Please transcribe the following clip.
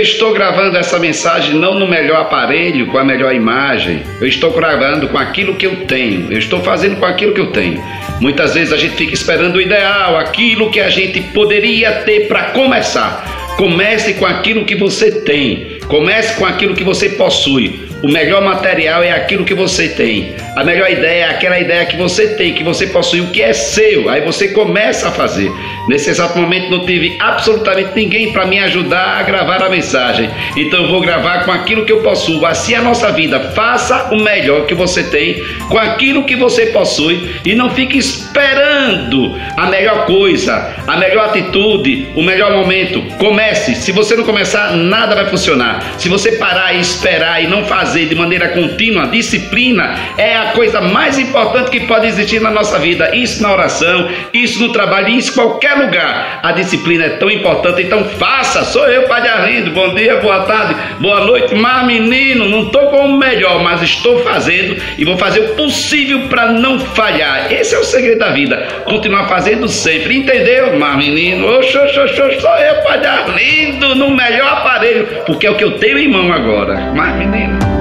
estou gravando essa mensagem não no melhor aparelho, com a melhor imagem. Eu estou gravando com aquilo que eu tenho. Eu estou fazendo com aquilo que eu tenho. Muitas vezes a gente fica esperando o ideal, aquilo que a gente poderia ter para começar. Comece com aquilo que você tem. Comece com aquilo que você possui. O melhor material é aquilo que você tem. A melhor ideia é aquela ideia que você tem, que você possui, o que é seu. Aí você começa a fazer. Nesse exato momento não tive absolutamente ninguém para me ajudar a gravar a mensagem. Então eu vou gravar com aquilo que eu possuo. Assim é a nossa vida. Faça o melhor que você tem com aquilo que você possui e não fique esperando a melhor coisa, a melhor atitude, o melhor momento. Comece. Se você não começar, nada vai funcionar. Se você parar e esperar e não fazer fazer de maneira contínua, disciplina, é a coisa mais importante que pode existir na nossa vida. Isso na oração, isso no trabalho, isso em qualquer lugar. A disciplina é tão importante, então faça. Sou eu, Padre Arlindo. Bom dia, boa tarde, boa noite. Mas, menino, não estou com o melhor, mas estou fazendo e vou fazer o possível para não falhar. Esse é o segredo da vida. Continuar fazendo sempre. Entendeu, mas, menino? Oxe, oxe, oxe, sou eu, Padre Arlindo, no melhor aparelho, porque é o que eu tenho em mão agora. Mas, menino.